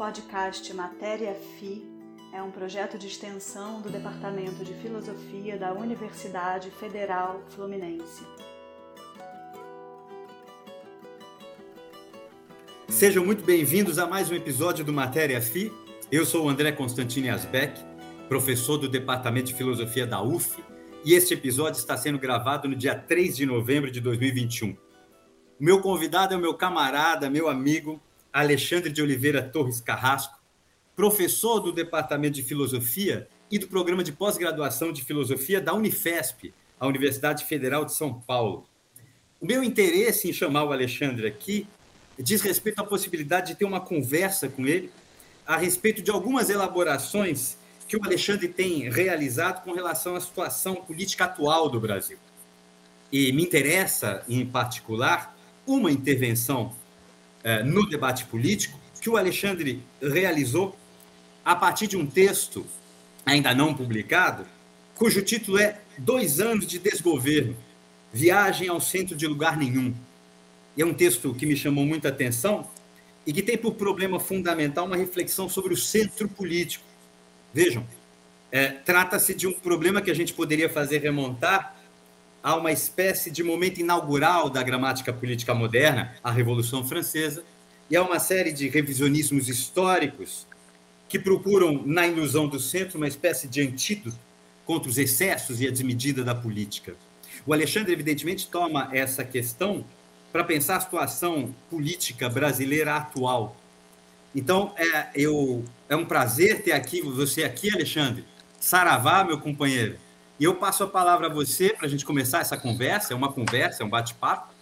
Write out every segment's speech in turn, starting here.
podcast Matéria FI é um projeto de extensão do Departamento de Filosofia da Universidade Federal Fluminense. Sejam muito bem-vindos a mais um episódio do Matéria FI. Eu sou o André Constantini Asbeck, professor do Departamento de Filosofia da UF, e este episódio está sendo gravado no dia 3 de novembro de 2021. O meu convidado é o meu camarada, meu amigo, Alexandre de Oliveira Torres Carrasco, professor do Departamento de Filosofia e do Programa de Pós-Graduação de Filosofia da Unifesp, a Universidade Federal de São Paulo. O meu interesse em chamar o Alexandre aqui diz respeito à possibilidade de ter uma conversa com ele a respeito de algumas elaborações que o Alexandre tem realizado com relação à situação política atual do Brasil. E me interessa, em particular, uma intervenção no debate político que o Alexandre realizou a partir de um texto ainda não publicado, cujo título é Dois anos de desgoverno, viagem ao centro de lugar nenhum. É um texto que me chamou muita atenção e que tem por problema fundamental uma reflexão sobre o centro político. Vejam, é, trata-se de um problema que a gente poderia fazer remontar a uma espécie de momento inaugural da gramática política moderna, a Revolução Francesa, e a uma série de revisionismos históricos que procuram, na ilusão do centro, uma espécie de antídoto contra os excessos e a desmedida da política. O Alexandre, evidentemente, toma essa questão para pensar a situação política brasileira atual. Então, é, eu, é um prazer ter aqui você aqui, Alexandre. Saravá, meu companheiro. E eu passo a palavra a você para a gente começar essa conversa. É uma conversa, é um bate-papo.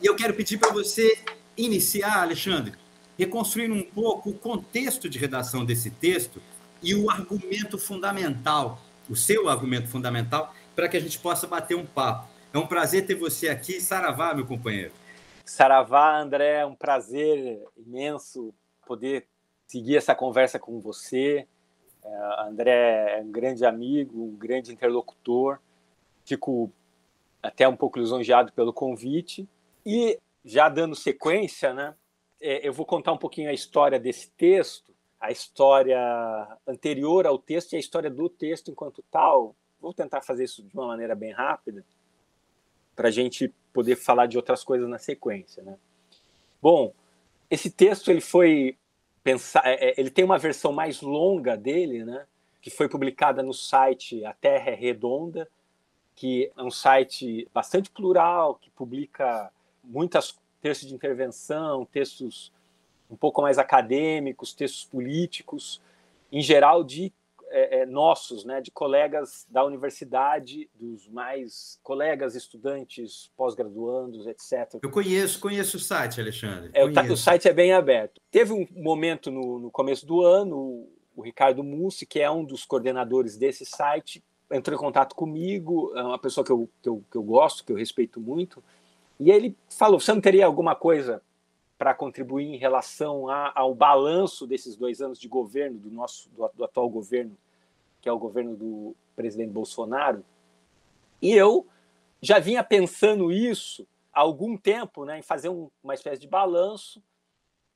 E eu quero pedir para você iniciar, Alexandre, reconstruindo um pouco o contexto de redação desse texto e o argumento fundamental, o seu argumento fundamental, para que a gente possa bater um papo. É um prazer ter você aqui. Saravá, meu companheiro. Saravá, André, é um prazer imenso poder seguir essa conversa com você. É, André é um grande amigo, um grande interlocutor. Fico até um pouco lisonjeado pelo convite. E já dando sequência, né, é, eu vou contar um pouquinho a história desse texto, a história anterior ao texto e a história do texto enquanto tal. Vou tentar fazer isso de uma maneira bem rápida, para a gente poder falar de outras coisas na sequência. Né? Bom, esse texto ele foi pensar, é, é, ele tem uma versão mais longa dele, né? Que foi publicada no site A Terra é Redonda, que é um site bastante plural, que publica muitas textos de intervenção, textos um pouco mais acadêmicos, textos políticos, em geral de é, é, nossos, né, de colegas da universidade, dos mais colegas, estudantes, pós-graduandos, etc. Eu conheço, conheço o site, Alexandre. É, o, site é bem aberto. Teve um momento no, no começo do ano, o, o Ricardo Mussi, que é um dos coordenadores desse site, entrou em contato comigo, é uma pessoa que eu, que eu, que eu gosto, que eu respeito muito, e ele falou: você não teria alguma coisa para contribuir em relação a, ao balanço desses dois anos de governo, do nosso do, do, atual governo, que é o governo do presidente Bolsonaro. E eu já vinha pensando isso há algum tempo, né, em fazer um, uma espécie de balanço.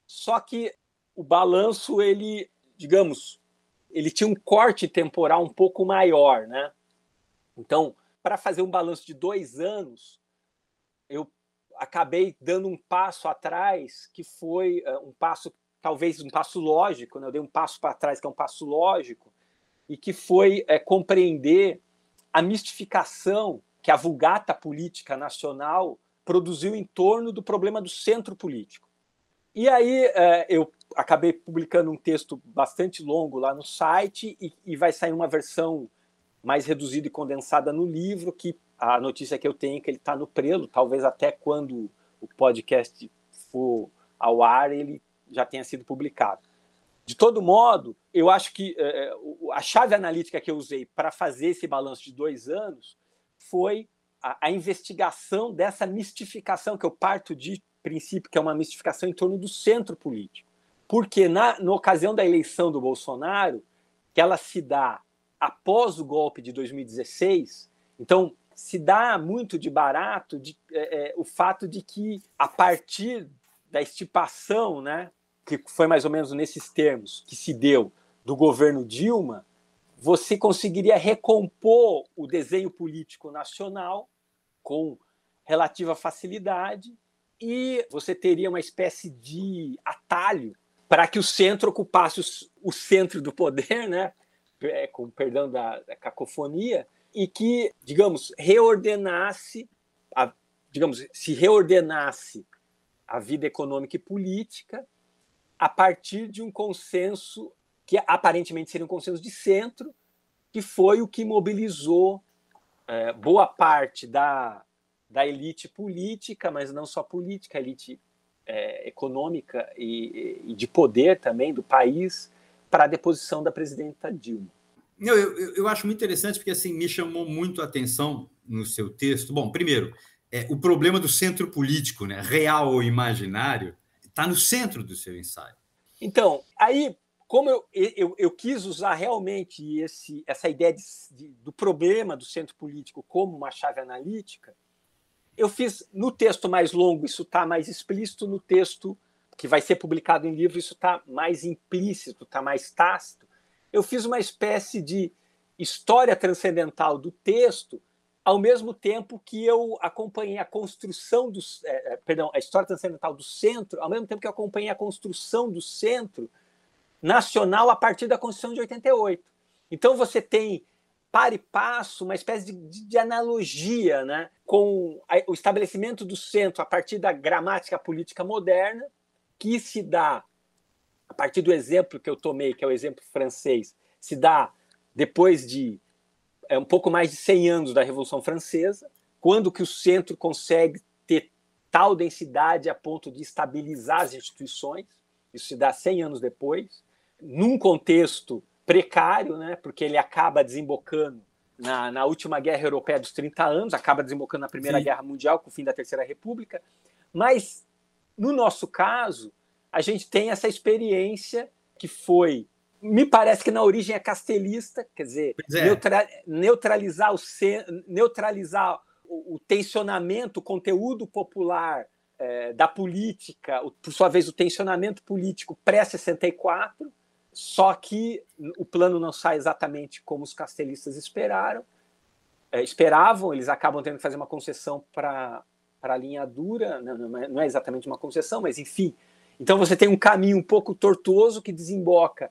Só que o balanço, ele, digamos, ele tinha um corte temporal um pouco maior, né? Então, para fazer um balanço de dois anos, eu acabei dando um passo atrás, que foi uh, um passo, talvez um passo lógico, né? eu dei um passo para trás, que é um passo lógico, e que foi é, compreender a mistificação que a vulgata política nacional produziu em torno do problema do centro político. E aí é, eu acabei publicando um texto bastante longo lá no site e, e vai sair uma versão mais reduzida e condensada no livro que a notícia que eu tenho é que ele está no prelo, talvez até quando o podcast for ao ar ele já tenha sido publicado. De todo modo, eu acho que é, a chave analítica que eu usei para fazer esse balanço de dois anos foi a, a, investigação dessa mistificação, que eu parto de princípio que é uma mistificação em torno do centro político. Porque na, na ocasião da eleição do Bolsonaro, que ela se dá após o golpe de 2016, então se dá muito de barato de, é, é, o fato de que, a partir da estipação né, que foi mais ou menos nesses termos que se deu do governo Dilma, você conseguiria recompor o desenho político nacional com relativa facilidade e você teria uma espécie de atalho para que o centro ocupasse o, centro do poder, né? É, com perdão da, da, cacofonia, e que, digamos, reordenasse, a, digamos, se reordenasse a vida econômica e política a partir de um consenso que aparentemente seria um consenso de centro, que foi o que mobilizou é, boa parte da, da elite política, mas não só política, elite é, econômica e, e, de poder também do país para a deposição da presidenta Dilma. Eu, eu, eu, acho muito interessante porque assim me chamou muito a atenção no seu texto. Bom, primeiro, é, o problema do centro político, né, real ou imaginário, está no centro do seu ensaio. Então, aí, como eu, eu, eu quis usar realmente esse, essa ideia de, de, do problema do centro político como uma chave analítica, eu fiz no texto mais longo, isso está mais explícito, no texto que vai ser publicado em livro, isso está mais implícito, está mais tácito. Eu fiz uma espécie de história transcendental do texto, ao mesmo tempo que eu acompanhei a construção do, é, é, perdão, a história transcendental do centro, ao mesmo tempo que eu acompanhei a construção do centro nacional a partir da Constituição de 88. Então você tem para e passo, uma espécie de, de, analogia né, com a, o estabelecimento do centro a partir da gramática política moderna, que se dá, a partir do exemplo que eu tomei, que é o exemplo francês, se dá depois de é, um pouco mais de 100 anos da Revolução Francesa, quando que o centro consegue ter tal densidade a ponto de estabilizar as instituições, isso se dá 100 anos depois, num contexto precário, né, porque ele acaba desembocando na, na, última guerra europeia dos 30 anos, acaba desembocando na Primeira Sim. Guerra Mundial com o fim da Terceira República. Mas, no nosso caso, a gente tem essa experiência que foi, me parece que na origem é castelista, quer dizer, é. neutra, neutralizar, o, neutralizar o, o tensionamento, o conteúdo popular é, da política, o, por sua vez, o tensionamento político pré-64 só que o plano não sai exatamente como os castelistas esperaram, é, esperavam, eles acabam tendo que fazer uma concessão para a linha dura, não, é, não é exatamente uma concessão, mas enfim. Então você tem um caminho um pouco tortuoso que desemboca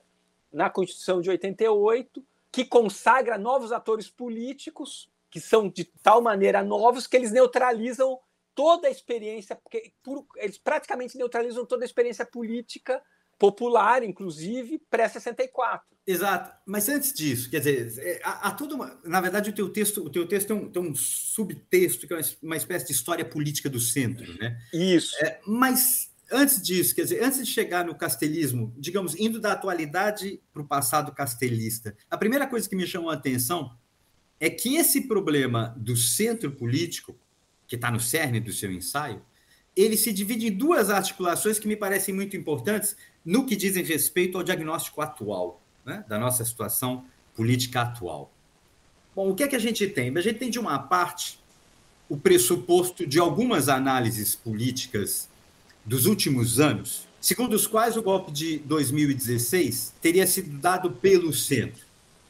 na Constituição de 88, que consagra novos atores políticos, que são de tal maneira novos que eles neutralizam toda a experiência, porque eles praticamente neutralizam toda a experiência política popular, inclusive, pré-64. Exato. Mas antes disso, quer dizer, é, há, há toda uma. Na verdade, o teu texto, o teu texto tem um, tem um subtexto que é uma espécie de história política do centro, né? Isso. É, mas antes disso, quer dizer, antes de chegar no castelismo, digamos, indo da atualidade para o passado castelista, a primeira coisa que me chamou a atenção é que esse problema do centro político, que está no cerne do seu ensaio, ele se divide em duas articulações que me parecem muito importantes no que dizem respeito ao diagnóstico atual, né, da nossa situação política atual. Bom, o que é que a gente tem? A gente tem, de uma parte, o pressuposto de algumas análises políticas dos últimos anos, segundo os quais o golpe de 2016 teria sido dado pelo centro.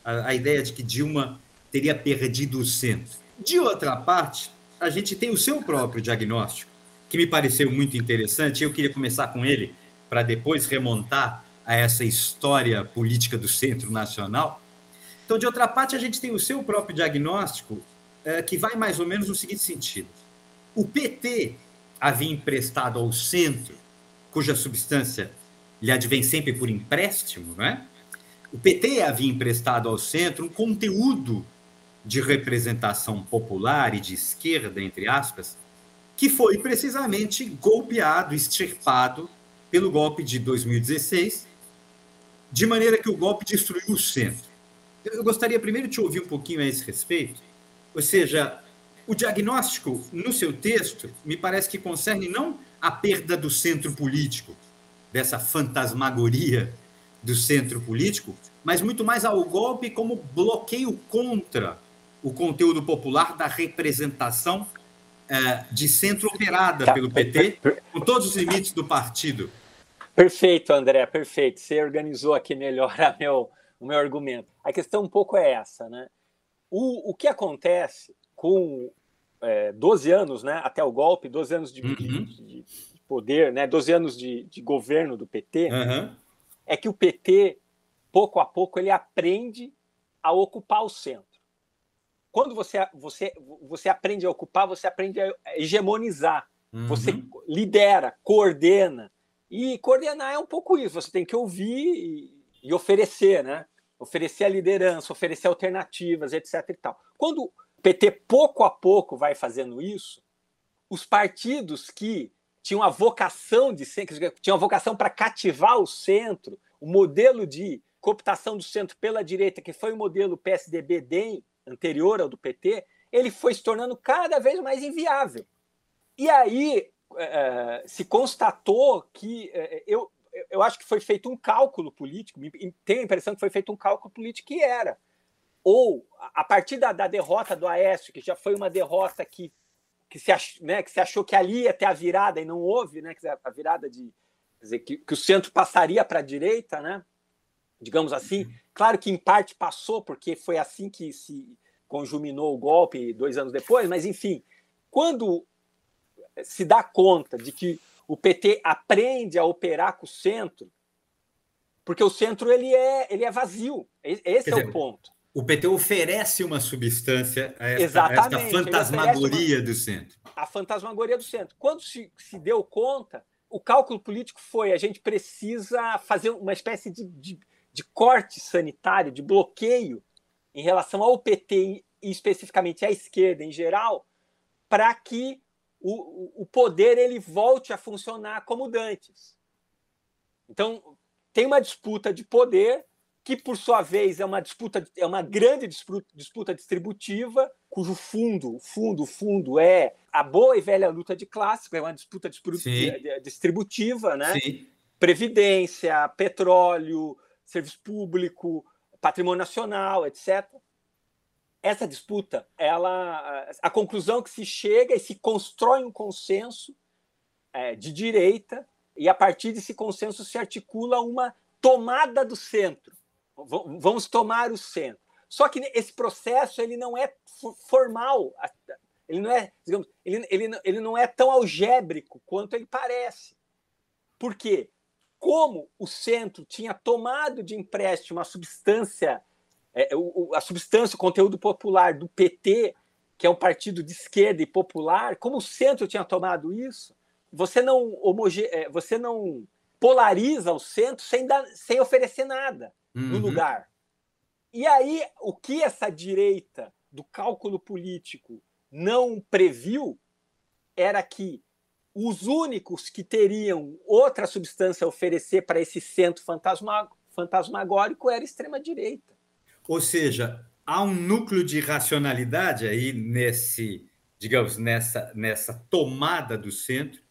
A, a ideia de que Dilma teria perdido o centro. De outra parte, a gente tem o seu próprio diagnóstico, que me pareceu muito interessante, eu queria começar com ele, para depois remontar a essa história política do Centro Nacional. Então, de outra parte, a gente tem o seu próprio diagnóstico, é, que vai mais ou menos no seguinte sentido: o PT havia emprestado ao centro, cuja substância lhe advém sempre por empréstimo, não é? O PT havia emprestado ao centro um conteúdo de representação popular e de esquerda, entre aspas, que foi precisamente golpeado, extirpado pelo golpe de 2016, de maneira que o golpe destruiu o centro. Eu gostaria primeiro de te ouvir um pouquinho a esse respeito, ou seja, o diagnóstico no seu texto me parece que concerne não a perda do centro político, dessa fantasmagoria do centro político, mas muito mais ao golpe como bloqueio contra o conteúdo popular da representação eh, de centro operada pelo PT, com todos os limites do partido. Perfeito, André, perfeito. Você organizou aqui melhor meu, o meu argumento. A questão um pouco é essa, né? O, o que acontece com é, 12 anos, né, até o golpe, 12 anos de, uhum. de, de poder, né, 12 anos de, de governo do PT, uhum. é que o PT, pouco a pouco, ele aprende a ocupar o centro. Quando você, você, você aprende a ocupar, você aprende a hegemonizar. Uhum. Você lidera, coordena. E coordenar é um pouco isso. Você tem que ouvir e, e oferecer, né? Oferecer a liderança, oferecer alternativas, etc. E tal. Quando PT pouco a pouco vai fazendo isso, os partidos que tinham a vocação de ser, tinham a vocação para cativar o centro, o modelo de cooptação do centro pela direita, que foi o modelo PSDB-DEM, anterior ao do PT, ele foi se tornando cada vez mais inviável. E aí é, se constatou que é, eu, eu acho que foi feito um cálculo político, tenho a impressão que foi feito um cálculo político que era. Ou, a partir da, da derrota do Aécio, que já foi uma derrota que, que, se ach, né, que se achou que ali ia ter a virada e não houve, né, a virada de. Dizer, que, que o centro passaria para a direita, né? digamos assim. Uhum. Claro que em parte passou, porque foi assim que se conjuminou o golpe dois anos depois, mas enfim, quando se dá conta de que o PT aprende a operar com o centro, porque o centro ele é, ele é vazio. Esse Quer é dizer, o ponto. O PT oferece uma substância a esta, a esta fantasmagoria uma, do centro. A fantasmagoria do centro. Quando se, se deu conta, o cálculo político foi: a gente precisa fazer uma espécie de, de, de corte sanitário, de bloqueio em relação ao PT e especificamente à esquerda em geral, para que o, o poder ele volte a funcionar como dantes. Então, tem uma disputa de poder que por sua vez é uma disputa é uma grande disputa distributiva cujo fundo fundo fundo é a boa e velha luta de classe é uma disputa distributiva né Sim. previdência petróleo serviço público patrimônio nacional etc essa disputa, ela, a conclusão que se chega e se constrói um consenso é, de direita e a partir desse consenso se articula uma tomada do centro. Vamos tomar o centro. Só que esse processo ele não é formal, ele não é, digamos, ele, ele, ele não é tão algébrico quanto ele parece. Por quê? Como o centro tinha tomado de empréstimo a substância é, a substância, o conteúdo popular do PT, que é um partido de esquerda e popular, como o centro tinha tomado isso, você não, homoge... É, você não polariza o centro sem, dar, sem oferecer nada uhum. no lugar. E aí, o que essa direita do cálculo político não previu era que os únicos que teriam outra substância a oferecer para esse centro fantasmagórico era a extrema-direita. Ou seja, há um núcleo de racionalidade aí nesse, digamos, nessa, nessa tomada do centro,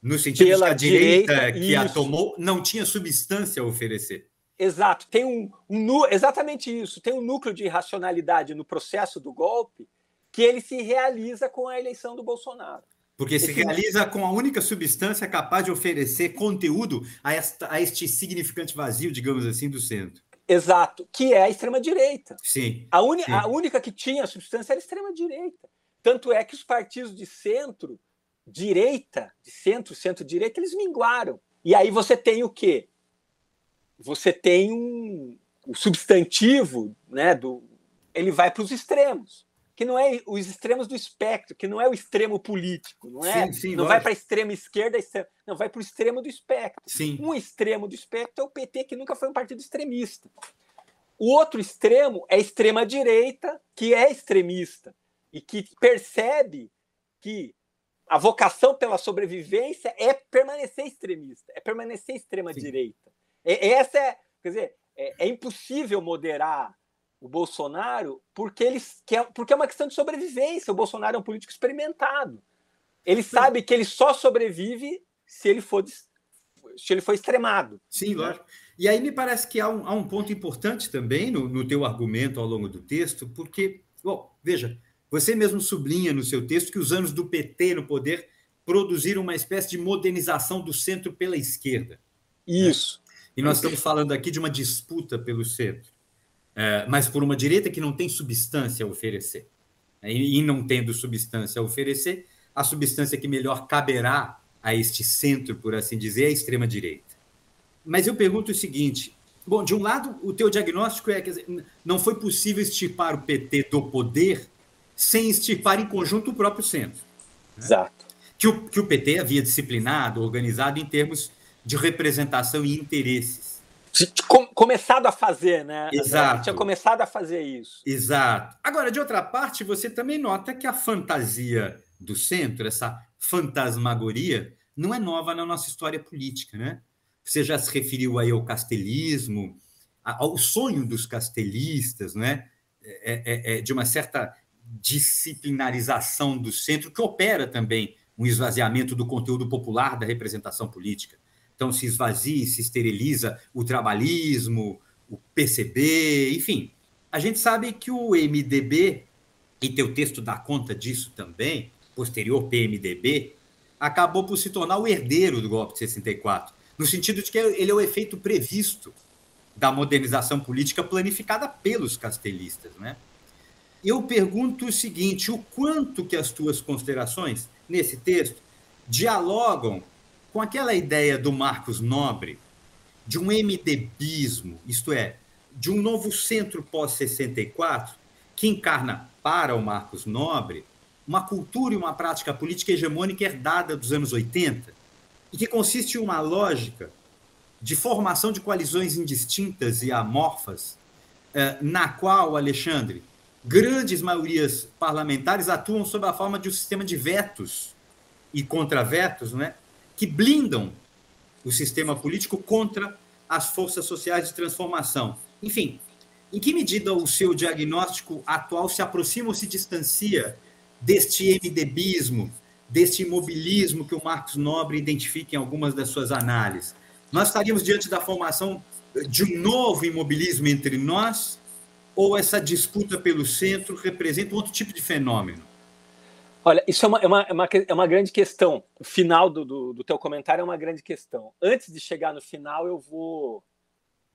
no sentido Pela de que a direita, direita que isso. a tomou não tinha substância a oferecer. Exato, tem um, um, exatamente isso, tem um núcleo de racionalidade no processo do golpe que ele se realiza com a eleição do Bolsonaro. Porque Esse se realiza com a única substância capaz de oferecer conteúdo a, esta, a este significante vazio, digamos assim, do centro. Exato, que é a extrema-direita. Sim, a, uni, sim. a única que tinha substância era a extrema-direita. Tanto é que os partidos de centro, direita, de centro, centro-direita, eles minguaram. E aí você tem o quê? Você tem um, o substantivo, né, do, ele vai para os extremos que não é os extremos do espectro, que não é o extremo político, não é? Sim, sim, não lógico. vai para a extrema esquerda, não vai para o extremo do espectro. Sim. Um extremo do espectro é o PT, que nunca foi um partido extremista. O outro extremo é a extrema direita, que é extremista e que percebe que a vocação pela sobrevivência é permanecer extremista, é permanecer extrema direita. É, essa é, quer dizer, é, é impossível moderar o Bolsonaro porque eles quer, porque é uma questão de sobrevivência. O Bolsonaro é um político experimentado. Ele Sim. sabe que ele só sobrevive se ele for se ele for extremado. Sim, lógico. E aí me parece que há um, há um ponto importante também no, no teu argumento ao longo do texto, porque, bom, veja, você mesmo sublinha no seu texto que os anos do PT no poder produziram uma espécie de modernização do centro pela esquerda. Isso. Né? E nós estamos falando aqui de uma disputa pelo centro, é, mas por uma direita que não tem substância a oferecer. Né? E, e não tendo substância a oferecer, a substância que melhor caberá a este centro, por assim dizer, é a extrema-direita. Mas eu pergunto o seguinte: bom, de um lado, o teu diagnóstico é que não foi possível extirpar o PT do poder sem extirpar em conjunto o próprio centro. Né? Exato. Que o, que o PT havia disciplinado, organizado em termos de representação e interesses. Com, começado a fazer, né? Exato. Tinha começado a fazer isso. Exato. Agora, de outra parte, você também nota que a fantasia do centro, essa fantasmagoria, não é nova na nossa história política, né? Você já se referiu aí ao castelismo, ao sonho dos castelistas, né? É, é, é de uma certa disciplinarização do centro, que opera também um esvaziamento do conteúdo popular da representação política. Então, se esvazia, se esteriliza o trabalhismo, o PCB, enfim. A gente sabe que o MDB, e teu texto dá conta disso também, posterior PMDB, acabou por se tornar o herdeiro do golpe de 64 no sentido de que ele é o efeito previsto da modernização política planificada pelos castelistas, né? Eu pergunto o seguinte: o quanto que as tuas considerações nesse texto dialogam com aquela ideia do Marcos Nobre de um MDBismo, isto é, de um novo centro pós-64 que encarna para o Marcos Nobre uma cultura e uma prática política hegemônica herdada dos anos 80, e que consiste em uma lógica de formação de coalizões indistintas e amorfas, eh, na qual, Alexandre, grandes maiorias parlamentares atuam sob a forma de um sistema de vetos e contravetos, né, que blindam o sistema político contra as forças sociais de transformação. Enfim, em que medida o seu diagnóstico atual se aproxima ou se distancia deste MDBismo desse imobilismo que o Marcos Nobre identifica em algumas das suas análises. Nós estaríamos diante da formação de um novo imobilismo entre nós, ou essa disputa pelo centro representa outro tipo de fenômeno? Olha, isso é uma, é uma, é uma, é uma grande questão. O final do, do, do, teu comentário é uma grande questão. Antes de chegar no final, eu vou,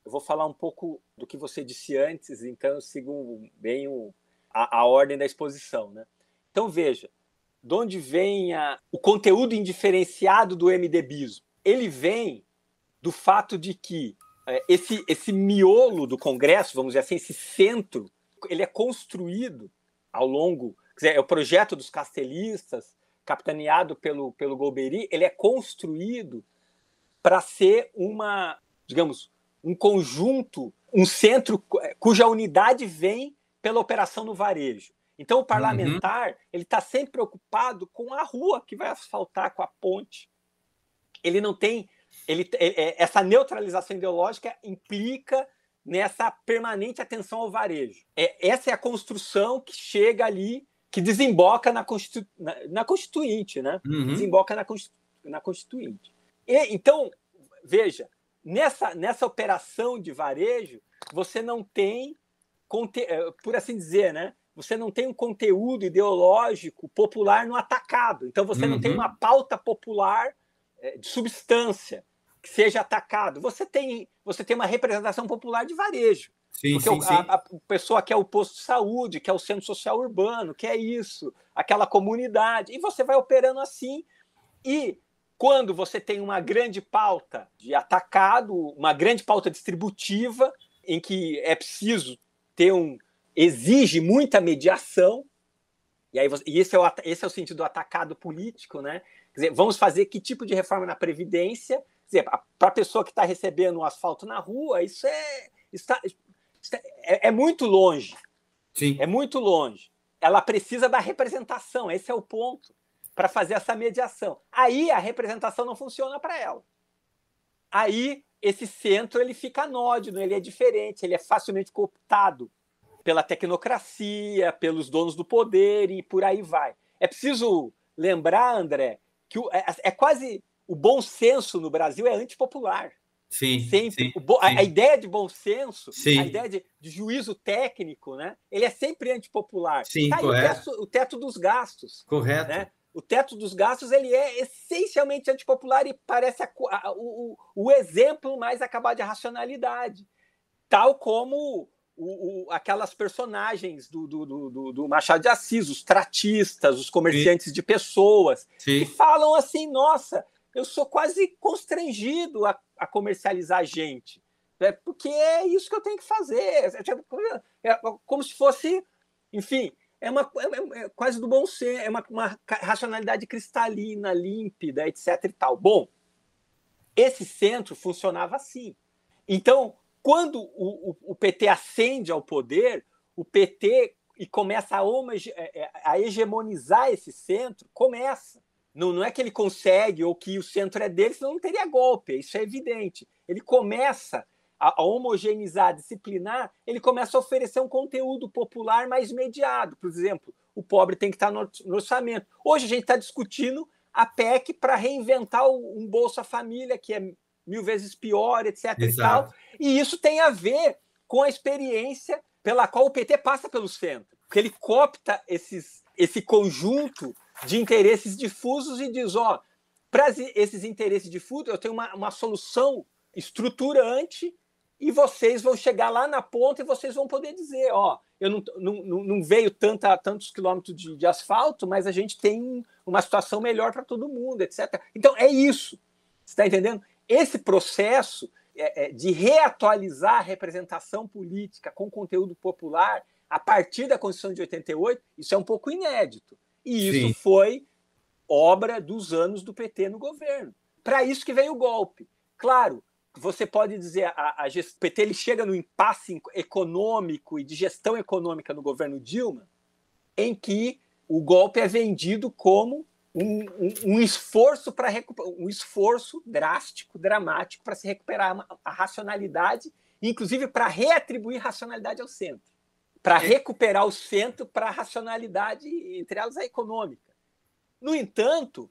eu vou falar um pouco do que você disse antes, então eu sigo bem o, a, a ordem da exposição. Né? Então, veja, de onde vem a, o conteúdo indiferenciado do MDBismo? Ele vem do fato de que é, esse, esse miolo do Congresso, vamos dizer assim, esse centro, ele é construído ao longo, dizer, é o projeto dos castelistas, capitaneado pelo, pelo Golbery, ele é construído para ser uma, digamos, um conjunto, um centro cuja unidade vem pela operação no varejo. Então, o parlamentar uhum. ele está sempre preocupado com a rua que vai asfaltar, com a ponte. Ele não tem. Ele, é, é, essa neutralização ideológica implica nessa permanente atenção ao varejo. É, essa é a construção que chega ali, que desemboca na, Constitu, na, na Constituinte, né? Uhum. Desemboca na, Constitu, na Constituinte. E, então, veja, nessa, nessa operação de varejo, você não tem, é, por assim dizer, né? você não tem um conteúdo ideológico popular no atacado. Então você uhum. não tem uhum. uma pauta popular é, de substância que seja atacado. Você tem, você tem uma representação popular de varejo. Sim, porque sim, a, a, a, pessoa quer o posto de saúde, quer o centro social urbano, quer isso, aquela comunidade. E você vai operando assim. E quando você tem uma grande pauta de atacado, uma grande pauta distributiva, em que é preciso ter um, exige muita mediação, e, aí, e esse, é o, esse é o sentido do atacado político, né? Quer dizer, vamos fazer que tipo de reforma na Previdência? Para a pessoa que está recebendo o asfalto na rua, isso é, está, é, é, muito longe. Sim. É muito longe. Ela precisa da representação, esse é o ponto, para fazer essa mediação. Aí a representação não funciona para ela. Aí esse centro ele fica anódino, ele é diferente, ele é facilmente cooptado pela tecnocracia, pelos donos do poder e por aí vai. É preciso lembrar, André, que o, é, é, quase o bom senso no Brasil é antipopular. Sim, sempre. Sim, bo, a, a, ideia de bom senso, sim. a ideia de, de, juízo técnico, né? Ele é sempre antipopular. Sim, tá correto. O teto, o teto, dos gastos. Correto. Né? O teto dos gastos ele é essencialmente antipopular e parece a, a, o, o exemplo mais acabado de racionalidade. Tal como o, aquelas personagens do, do, do, do, Machado de Assis, os tratistas, os comerciantes Sim. de pessoas, Sim. que falam assim: nossa, eu sou quase constrangido a, a comercializar gente. É porque é isso que eu tenho que fazer. É, tipo, é como se fosse, enfim, é, uma, é, é quase do bom ser, é uma, uma, racionalidade cristalina, límpida, etc. e tal. Bom, esse centro funcionava assim. Então, quando o, o, o PT ascende ao poder, o PT e começa a, é, é, a hegemonizar esse centro, começa. Não, não é que ele consegue ou que o centro é dele, senão não teria golpe, isso é evidente. Ele começa a, a homogeneizar, a disciplinar, ele começa a oferecer um conteúdo popular mais mediado. Por exemplo, o pobre tem que estar no, no orçamento. Hoje a gente está discutindo a PEC para reinventar um Bolsa Família, que é mil vezes pior, etc. Exato. E, tal. e isso tem a ver com a experiência pela qual o PT passa pelo centro. Porque ele copta esses, esse conjunto de interesses difusos e diz: ó, para esses interesses difusos, eu tenho uma, uma solução estruturante e vocês vão chegar lá na ponta e vocês vão poder dizer: ó, eu não, não, não veio tanta, tantos quilômetros de, de asfalto, mas a gente tem uma situação melhor para todo mundo, etc. Então é isso. Você está entendendo? Esse processo é, é, de reatualizar a representação política com conteúdo popular a partir da Constituição de 88, isso é um pouco inédito. E isso Sim. foi obra dos anos do PT no governo. Para isso que veio o golpe. Claro, você pode dizer a, a, o PT ele chega no impasse econômico e de gestão econômica no governo Dilma, em que o golpe é vendido como um, um, um esforço para um esforço drástico, dramático para se recuperar a, a racionalidade, inclusive para reatribuir racionalidade ao centro, para é. recuperar o centro para a racionalidade, entre elas a econômica. No entanto,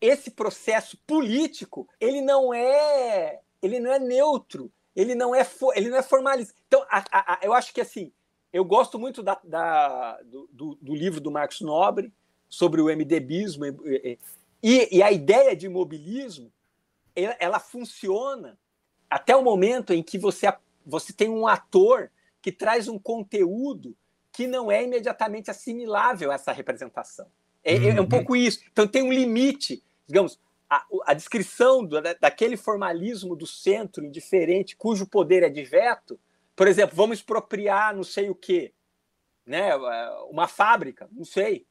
esse processo político ele não é ele não é neutro, ele não é ele não é formalista. Então, a, a, eu acho que assim, eu gosto muito da, da do, do, livro do Marcos Nobre, sobre o MDBismo. E, e a ideia de imobilismo, ela, ela, funciona até o momento em que você, você tem um ator que traz um conteúdo que não é imediatamente assimilável a essa representação. É, uhum. é um uhum. pouco isso. Então tem um limite, digamos, a, a descrição do, daquele formalismo do centro indiferente, cujo poder é de veto, por exemplo, vamos expropriar não sei o quê, né? uma fábrica, não sei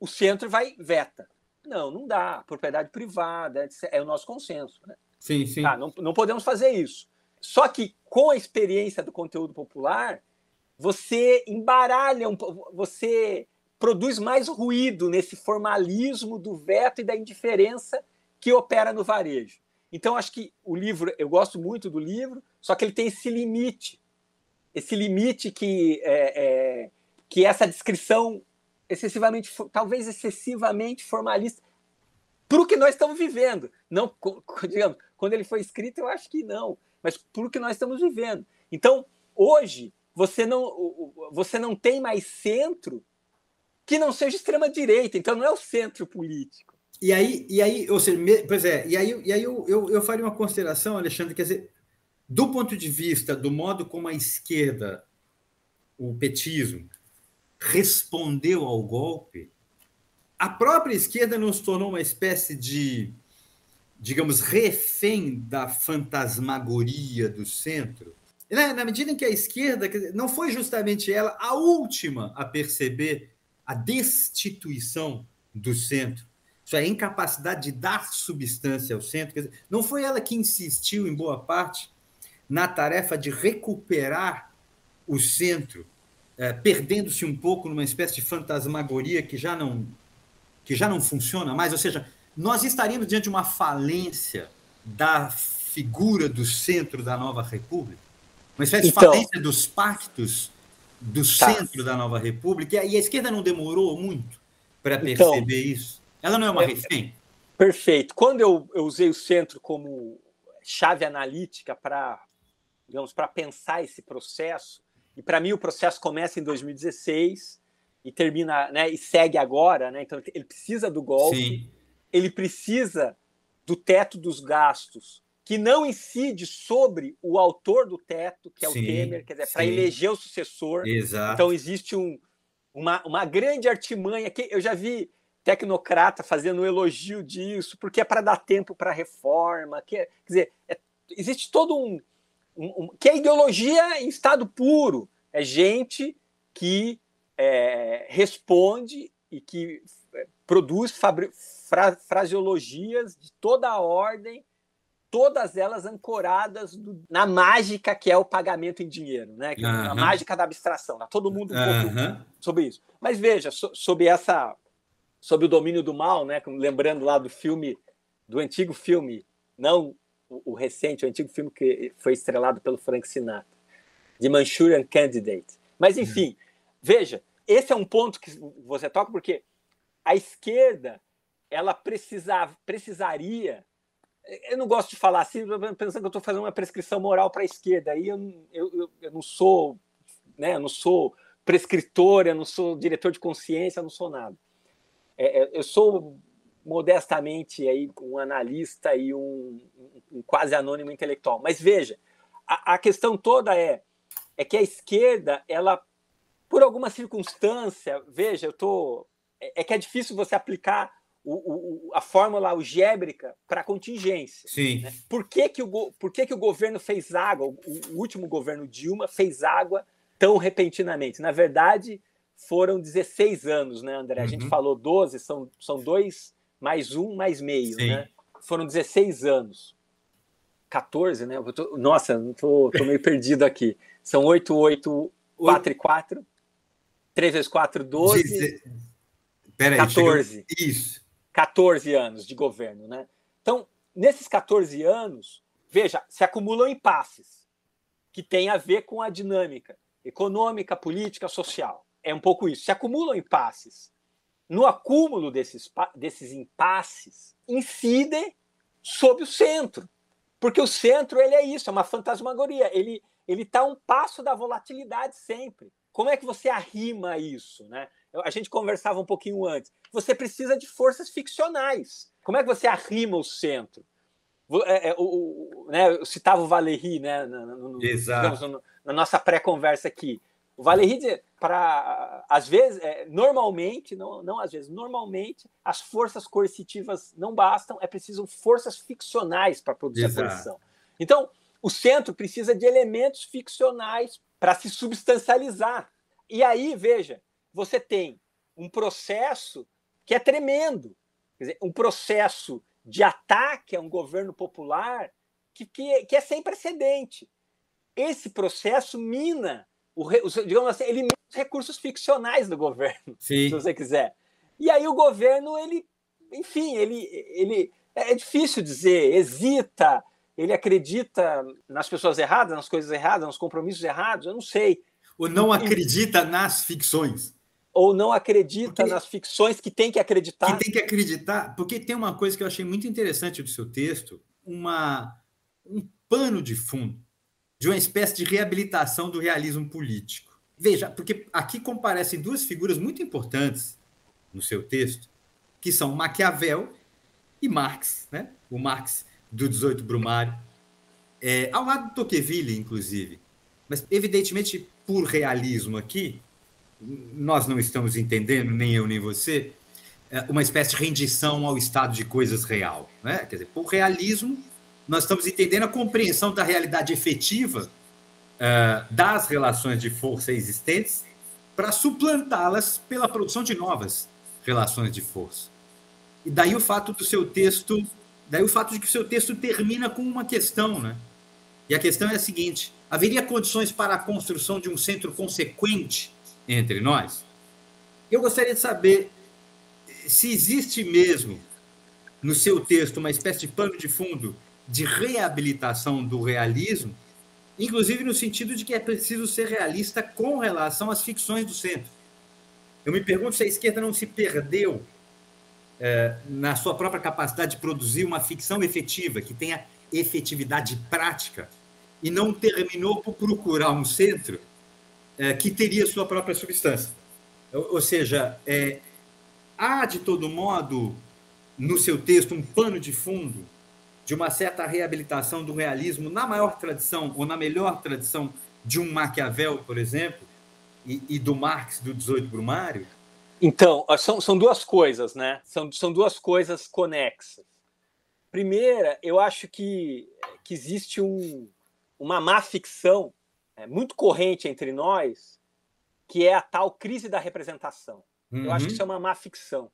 o centro vai veta. Não, não dá. Propriedade privada é o nosso consenso. Né? Sim, sim. Tá, não, não podemos fazer isso. Só que com a experiência do conteúdo popular, você embaralha, um, você produz mais ruído nesse formalismo do veto e da indiferença que opera no varejo. Então, acho que o livro, eu gosto muito do livro, só que ele tem esse limite. Esse limite que, é, é, que essa descrição excessivamente, talvez excessivamente formalista para o que nós estamos vivendo. Não, digamos, quando ele foi escrito, eu acho que não, mas o que nós estamos vivendo. Então, hoje, você não, você não tem mais centro que não seja extrema-direita, então não é o centro político. E aí, e aí ou seja, pois é, e aí, e aí eu, eu, eu faria uma consideração, Alexandre, quer dizer, do ponto de vista do modo como a esquerda, o petismo, respondeu ao golpe, a própria esquerda nos tornou uma espécie de, digamos, refém da fantasmagoria do centro. Na medida em que a esquerda não foi justamente ela a última a perceber a destituição do centro, isso é a incapacidade de dar substância ao centro, dizer, não foi ela que insistiu em boa parte na tarefa de recuperar o centro é, perdendo-se um pouco numa espécie de fantasmagoria que já não que já não funciona mais, ou seja, nós estaríamos diante de uma falência da figura do centro da nova república, uma espécie então, de falência dos pactos do tá. centro da nova república, e a esquerda não demorou muito para então, perceber então, isso. Ela não é uma é, refém? Perfeito. Quando eu, eu usei o centro como chave analítica para digamos para pensar esse processo, e para mim o processo começa em 2016, e termina, né, e segue agora, né? Então ele precisa do golpe, Sim. Ele precisa do teto dos gastos, que não incide sobre o autor do teto, que é sim, o Temer, quer dizer, para eleger o sucessor. Exato. Então existe um, uma, uma grande artimanha que eu já vi tecnocrata fazendo um elogio disso, porque é para dar tempo para reforma, que é, quer dizer, é, existe todo um, um, um, que é ideologia em estado puro, é gente que é, responde e que é, produz fra fraseologias de toda a ordem, todas elas ancoradas do, na mágica que é o pagamento em dinheiro, né? Uhum. A mágica da abstração. Tá todo mundo um pouco sobre isso. Mas veja, so, sobre essa, sobre o domínio do mal, né? Lembrando lá do filme, do antigo filme, não o, o recente, o antigo filme que foi estrelado pelo Frank Sinatra, de Manchurian Candidate. Mas enfim, uhum. veja, esse é um ponto que você toca porque a esquerda ela precisava, precisaria. Eu não gosto de falar assim, pensando que eu estou fazendo uma prescrição moral para a esquerda. Aí eu, eu, eu, não sou, né, eu não sou prescritor, eu não sou diretor de consciência, eu não sou nada. É, é eu sou modestamente aí um analista e um, um, quase anônimo intelectual. Mas veja, a, a questão toda é é que a esquerda ela por alguma circunstância, veja, eu tô é, é que é difícil você aplicar o, o, a fórmula algébrica para contingência. Sim. Né? Por, que, que, o, por que, que o governo fez água, o, o último governo Dilma fez água tão repentinamente? Na verdade, foram 16 anos, né, André? A gente uhum. falou 12, são, são dois mais um, mais meio, Sim. né? Foram 16 anos. 14, né? Tô, nossa, tô, tô meio perdido aqui. São 8, 8, 4 e 4. 3 vezes 4, 12. Deze... Peraí, 14. Chegou... Isso. 14 anos de governo, né? Então, nesses 14 anos, veja, se acumulam impasses que têm a ver com a dinâmica econômica, política, social. É um pouco isso. Se acumulam impasses. No acúmulo desses, desses impasses, incidem sobre o centro. Porque o centro ele é isso, é uma fantasmagoria. Ele ele está um passo da volatilidade sempre. Como é que você arrima isso? Né? A gente conversava um pouquinho antes. Você precisa de forças ficcionais. Como é que você arrima o centro? É, é, o, o, né, eu citava o Valéry né, no, no, digamos, no, na nossa pré-conversa aqui. O Valéry, para às vezes, é, normalmente, não, não às vezes, normalmente, as forças coercitivas não bastam, é preciso forças ficcionais para produzir Exato. a coerção. Então, o centro precisa de elementos ficcionais para se substancializar. E aí, veja, você tem um processo que é tremendo, dizer, um processo de ataque a um governo popular que, que, que é sem precedente. Esse processo mina, o, os, digamos assim, ele mina os recursos ficcionais do governo, Sim. se você quiser. E aí o governo, ele, enfim, ele, ele é difícil dizer, hesita, ele acredita nas pessoas erradas, nas coisas erradas, nos compromissos errados, eu não sei. Ou não acredita nas ficções. Ou não acredita porque, nas ficções que tem que acreditar. Que tem que acreditar, porque tem uma coisa que eu achei muito interessante do seu texto, uma, um pano de fundo de uma espécie de reabilitação do realismo político. Veja, porque aqui comparecem duas figuras muito importantes no seu texto, que são Maquiavel e Marx. Né? O Marx do 18 Brumário, é, ao lado do Tocqueville, inclusive. Mas, evidentemente, por realismo aqui, nós não estamos entendendo, nem eu nem você, é, uma espécie de rendição ao estado de coisas real. Né? Quer dizer, por realismo, nós estamos entendendo a compreensão da realidade efetiva uh, das relações de força existentes para suplantá-las pela produção de novas relações de força. E daí o fato do seu texto Daí o fato de que o seu texto termina com uma questão, né? E a questão é a seguinte: haveria condições para a construção de um centro consequente entre nós? Eu gostaria de saber se existe mesmo no seu texto uma espécie de pano de fundo de reabilitação do realismo, inclusive no sentido de que é preciso ser realista com relação às ficções do centro. Eu me pergunto se a esquerda não se perdeu é, na sua própria capacidade de produzir uma ficção efetiva, que tenha efetividade prática, e não terminou por procurar um centro é, que teria sua própria substância. Ou seja, é, há de todo modo no seu texto um pano de fundo de uma certa reabilitação do realismo na maior tradição ou na melhor tradição de um Maquiavel, por exemplo, e, e do Marx do 18 Brumário? Então, são, são duas coisas, né? São, são duas coisas conexas. Primeira, eu acho que, que existe um, uma má ficção é, muito corrente entre nós, que é a tal crise da representação. Uhum. Eu acho que uhum. isso é uma má ficção,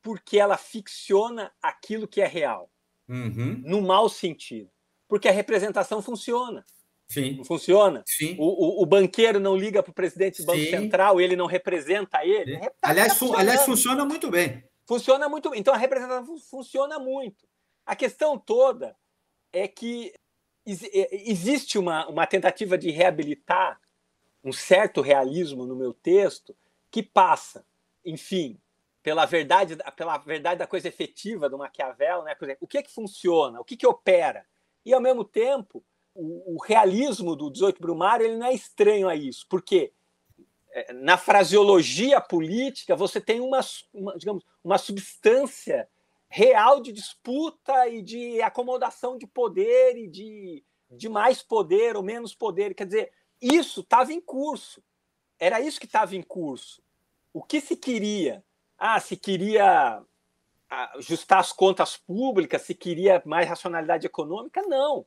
porque ela ficciona aquilo que é real uhum. no mau sentido. Porque a representação funciona. Sim. Não funciona? Sim. O, o, o banqueiro não liga para o presidente do Banco Sim. Central ele não representa ele. Tá aliás, fu aliás, funciona muito bem. Funciona muito bem. Então a representação funciona muito. A questão toda é que existe uma, uma tentativa de reabilitar um certo realismo no meu texto que passa, enfim, pela verdade, pela verdade da coisa efetiva do Maquiavel, né? O que é que funciona? O que que opera? E ao mesmo tempo, o, o realismo do 18 Brumário ele não é estranho a isso, porque é, na fraseologia política você tem uma, uma, digamos, uma substância real de disputa e de acomodação de poder e de, de mais poder ou menos poder. Quer dizer, isso estava em curso. Era isso que estava em curso. O que se queria ah, se queria ajustar as contas públicas, se queria mais racionalidade econômica, não.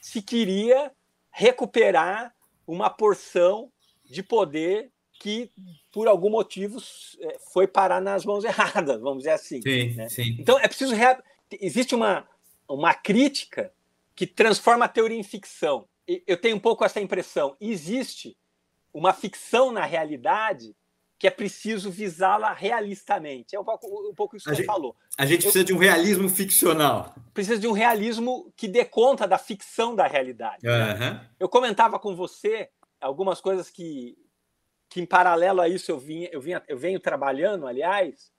Se queria recuperar uma porção de poder que, por algum motivo, é, foi parar nas mãos erradas, vamos dizer assim. Sim, né? sim. Então, é preciso. Re... Existe uma, uma crítica que transforma a teoria em ficção. Eu tenho um pouco essa impressão. Existe uma ficção na realidade que é preciso visá-la realistamente. É um pouco, um pouco isso que você falou. A gente precisa Eu, de um realismo ficcional. Precisa de um realismo que dê conta da ficção da realidade. Uhum. Né? Eu comentava com você algumas coisas que, que em paralelo a isso eu, vinha, eu, vinha, eu venho trabalhando, aliás,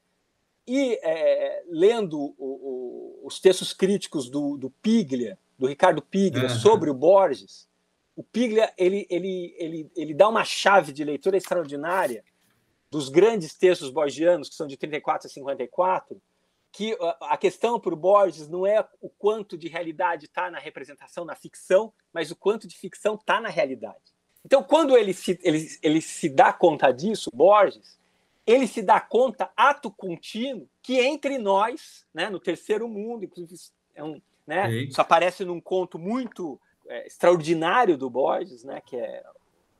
e é, lendo o, o, os textos críticos do, do Piglia, do Ricardo Piglia, uhum. sobre o Borges, o Piglia ele, ele, ele, ele dá uma chave de leitura extraordinária dos grandes textos borgianos, que são de 34 a 54, que a questão para o Borges não é o quanto de realidade está na representação, na ficção, mas o quanto de ficção está na realidade. Então, quando ele se, ele, ele se dá conta disso, Borges, ele se dá conta, ato contínuo, que entre nós, né, no terceiro mundo, inclusive é um, né, isso aparece num conto muito é, extraordinário do Borges, né, que é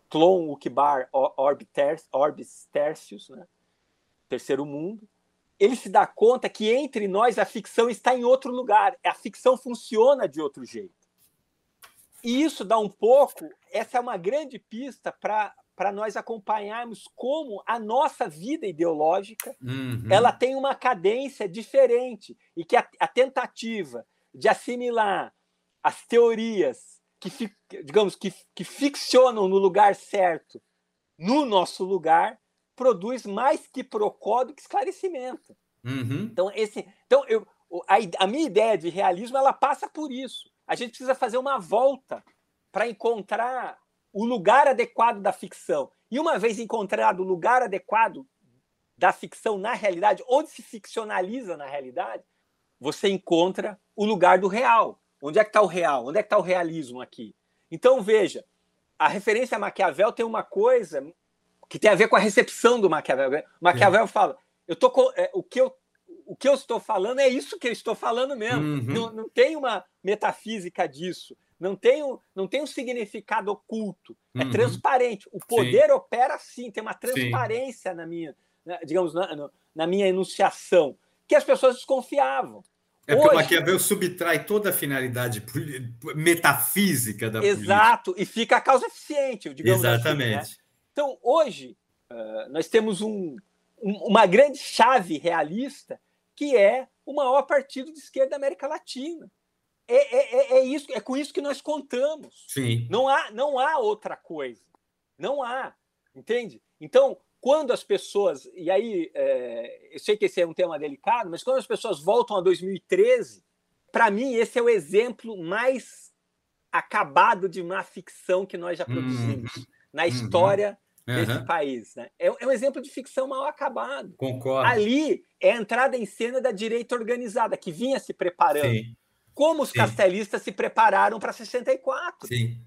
Clon Ukbar Orbis Tertius, né? terceiro mundo, ele se dá conta que entre nós a ficção está em outro lugar, a ficção funciona de outro jeito. E isso dá um pouco, essa é uma grande pista para nós acompanharmos como a nossa vida ideológica uhum. ela tem uma cadência diferente e que a, a tentativa de assimilar as teorias que, digamos, que, que ficcionam no lugar certo, no nosso lugar, produz mais que procó do que esclarecimento. Uhum. Então, esse, então eu, a, a minha ideia de realismo ela passa por isso. A gente precisa fazer uma volta para encontrar o lugar adequado da ficção. E uma vez encontrado o lugar adequado da ficção na realidade, onde se ficcionaliza na realidade, você encontra o lugar do real. Onde é que está o real? Onde é que está o realismo aqui? Então, veja, a referência a Maquiavel tem uma coisa que tem a ver com a recepção do Maquiavel. Maquiavel é. fala, eu tô com, é, o, que eu, o que eu estou falando é isso que eu estou falando mesmo. Uhum. Não, não tem uma metafísica disso. Não tem um, não tem um significado oculto. É uhum. transparente. O poder sim. opera assim, tem uma transparência sim. na minha, na, digamos, na, na minha enunciação, que as pessoas desconfiavam. É porque hoje, o Maquiavel subtrai toda a finalidade metafísica da Exato, política. e fica a causa eficiente, digamos Exatamente. Assim, né? Então, hoje, uh, nós temos um, um, uma grande chave realista que é o maior partido de esquerda da América Latina. É, é, é, é, isso, é com isso que nós contamos. Sim. Não há, não há outra coisa. Não há. Entende? Então, quando as pessoas, e aí é, eu sei que esse é um tema delicado, mas quando as pessoas voltam a 2013, para mim esse é o exemplo mais acabado de má ficção que nós já uhum. produzimos uhum. na história uhum. desse país. Né? É, é, um exemplo de ficção mal acabado. Concordo. Ali é a entrada em cena da direita organizada, que vinha se preparando. Sim. Como os Sim. castelistas se prepararam para 64. Sim.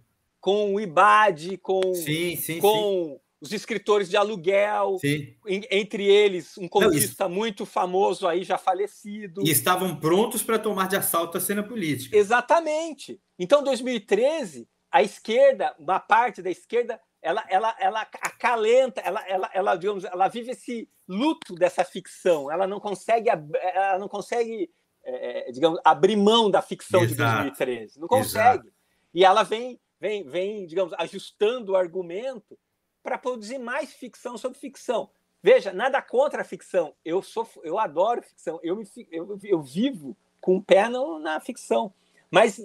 Com o IBAD, com, sim, sim, com os escritores de aluguel, entre eles um comunista Não, muito famoso aí já falecido. E estavam prontos para tomar de assalto a cena política. Exatamente. Então, 2013, a esquerda, uma parte da esquerda, ela, ela, ela acalenta, ela, ela, ela, digamos, ela vive esse luto dessa ficção. Ela não consegue, ela não consegue, é, é digamos, abrir mão da ficção Exato. de 2013. Não consegue. Exato. E ela vem, vem, vem, digamos, ajustando o argumento para produzir mais ficção sobre ficção. Veja, nada contra a ficção. Eu sou, eu adoro ficção. Eu, me, eu, eu vivo com o pé no, na ficção. Mas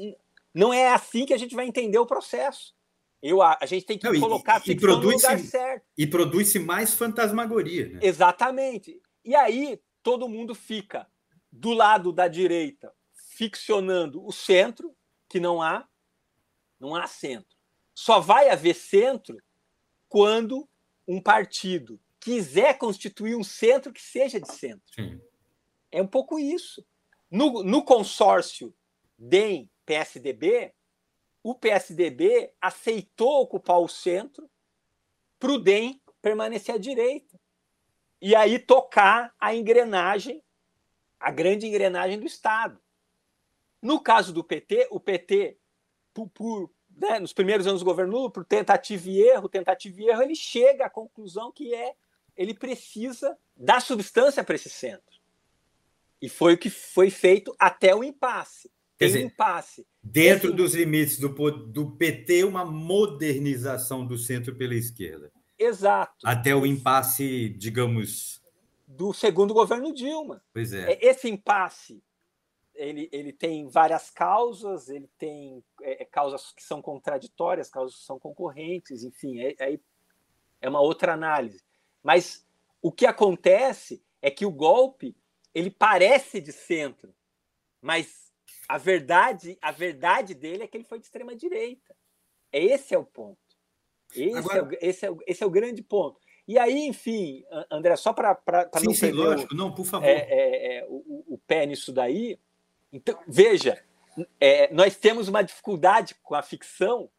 não é assim que a gente vai entender o processo. Eu, a, a gente tem que não, colocar e, a ficção no lugar certo. E produz-se mais fantasmagoria. Né? Exatamente. E aí todo mundo fica do lado da direita ficcionando o centro, que não há, não há centro. Só vai haver centro quando um partido quiser constituir um centro que seja de centro. Sim. É um pouco isso. No, no consórcio DEM-PSDB, o PSDB aceitou ocupar o centro para o DEM permanecer à direita. E aí tocar a engrenagem, a grande engrenagem do Estado. No caso do PT, o PT, por, por né, nos primeiros anos do governo Lula, por tentativa e erro, tentativa e erro, ele chega à conclusão que é ele precisa dar substância para esse centro. E foi o que foi feito até o impasse. Tem dizer, um impasse. Dentro dos limites do, do PT, uma modernização do centro pela esquerda. Exato. Até o impasse, digamos. Do segundo governo Dilma. Pois é. é esse impasse ele, ele tem várias causas, ele tem é, é, causas que são contraditórias, causas que são concorrentes, enfim, é, é, é uma outra análise. Mas o que acontece é que o golpe ele parece de centro, mas a verdade, a verdade dele é que ele foi de extrema direita. Esse é o ponto. Esse, Agora... é, o, esse, é, o, esse é o grande ponto. E aí, enfim, André, só para não sim, perder lógico. O, não, por favor. É, é, é, o, o, pé nisso daí, então, veja, é, nós temos uma dificuldade com a ficção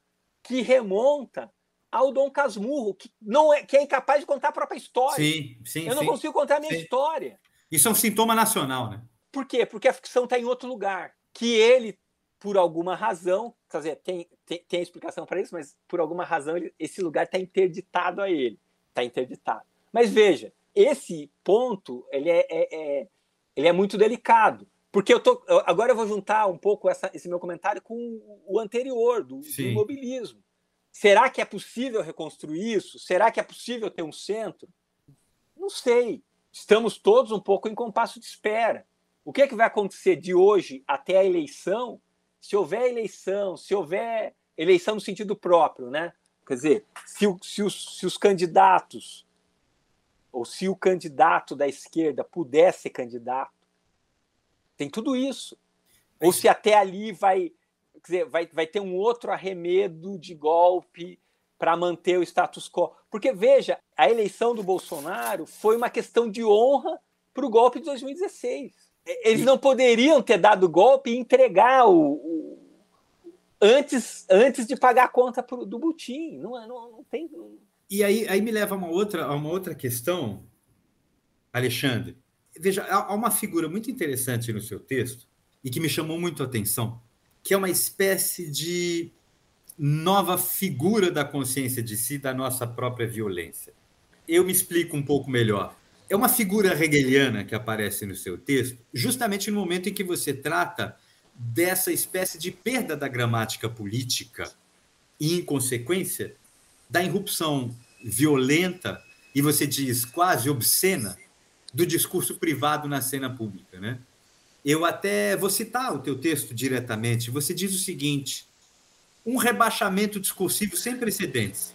que remonta ao Dom Casmurro, que, não é, que é incapaz de contar a própria história. Sim, sim. Eu não sim, consigo contar a minha sim. história. Isso é um sintoma nacional, né? Por quê? Porque a ficção está em outro lugar. Que ele, por alguma razão, quer dizer, tem, tem, tem explicação para isso, mas por alguma razão ele, esse lugar está interditado a ele. Está interditado. Mas veja, esse ponto ele é, é, é, ele é muito delicado porque eu tô. Agora eu vou juntar um pouco essa, esse meu comentário com o anterior, do, do imobilismo. Será que é possível reconstruir isso? Será que é possível ter um centro? Não sei. Estamos todos um pouco em compasso de espera. O que, é que vai acontecer de hoje até a eleição? Se houver eleição, se houver eleição no sentido próprio, né? Quer dizer, se, se, os, se os candidatos, ou se o candidato da esquerda puder ser candidato, tem tudo isso. Ou se até ali vai, dizer, vai, vai ter um outro arremedo de golpe para manter o status quo. Porque, veja, a eleição do Bolsonaro foi uma questão de honra para o golpe de 2016. Eles não poderiam ter dado golpe e entregar o, o antes, antes de pagar a conta pro, do Butim. Não, não, não tem. E aí, aí me leva a uma outra, a uma outra questão, Alexandre veja, há uma figura muito interessante no seu texto e que me chamou muito a atenção, que é uma espécie de nova figura da consciência de si, da nossa própria violência. Eu me explico um pouco melhor. É uma figura hegeliana que aparece no seu texto, justamente no momento em que você trata dessa espécie de perda da gramática política e, em consequência, da irrupção violenta e você diz quase obscena do discurso privado na cena pública, né? Eu até vou citar o teu texto diretamente. Você diz o seguinte: um rebaixamento discursivo sem precedentes,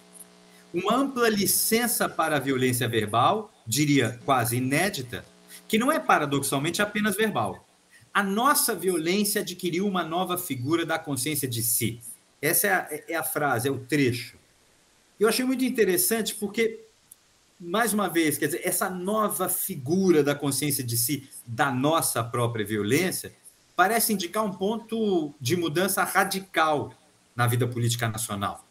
uma ampla licença para a violência verbal, diria quase inédita, que não é paradoxalmente apenas verbal. A nossa violência adquiriu uma nova figura da consciência de si. Essa é a, é a frase, é o trecho. Eu achei muito interessante porque, mais uma vez, quer dizer, essa nova figura da consciência de si, da nossa própria violência, parece indicar um ponto de mudança radical na vida política nacional.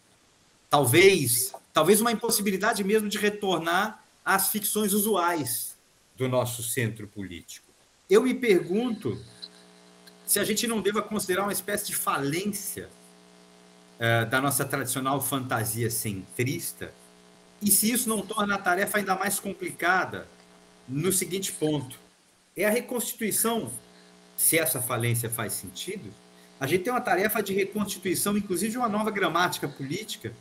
Talvez, talvez uma impossibilidade mesmo de retornar às ficções usuais do nosso centro político. Eu me pergunto se a gente não deva considerar uma espécie de falência uh, da nossa tradicional fantasia centrista, e se isso não torna a tarefa ainda mais complicada no seguinte ponto: é a reconstituição, se essa falência faz sentido, a gente tem uma tarefa de reconstituição, inclusive de uma nova gramática política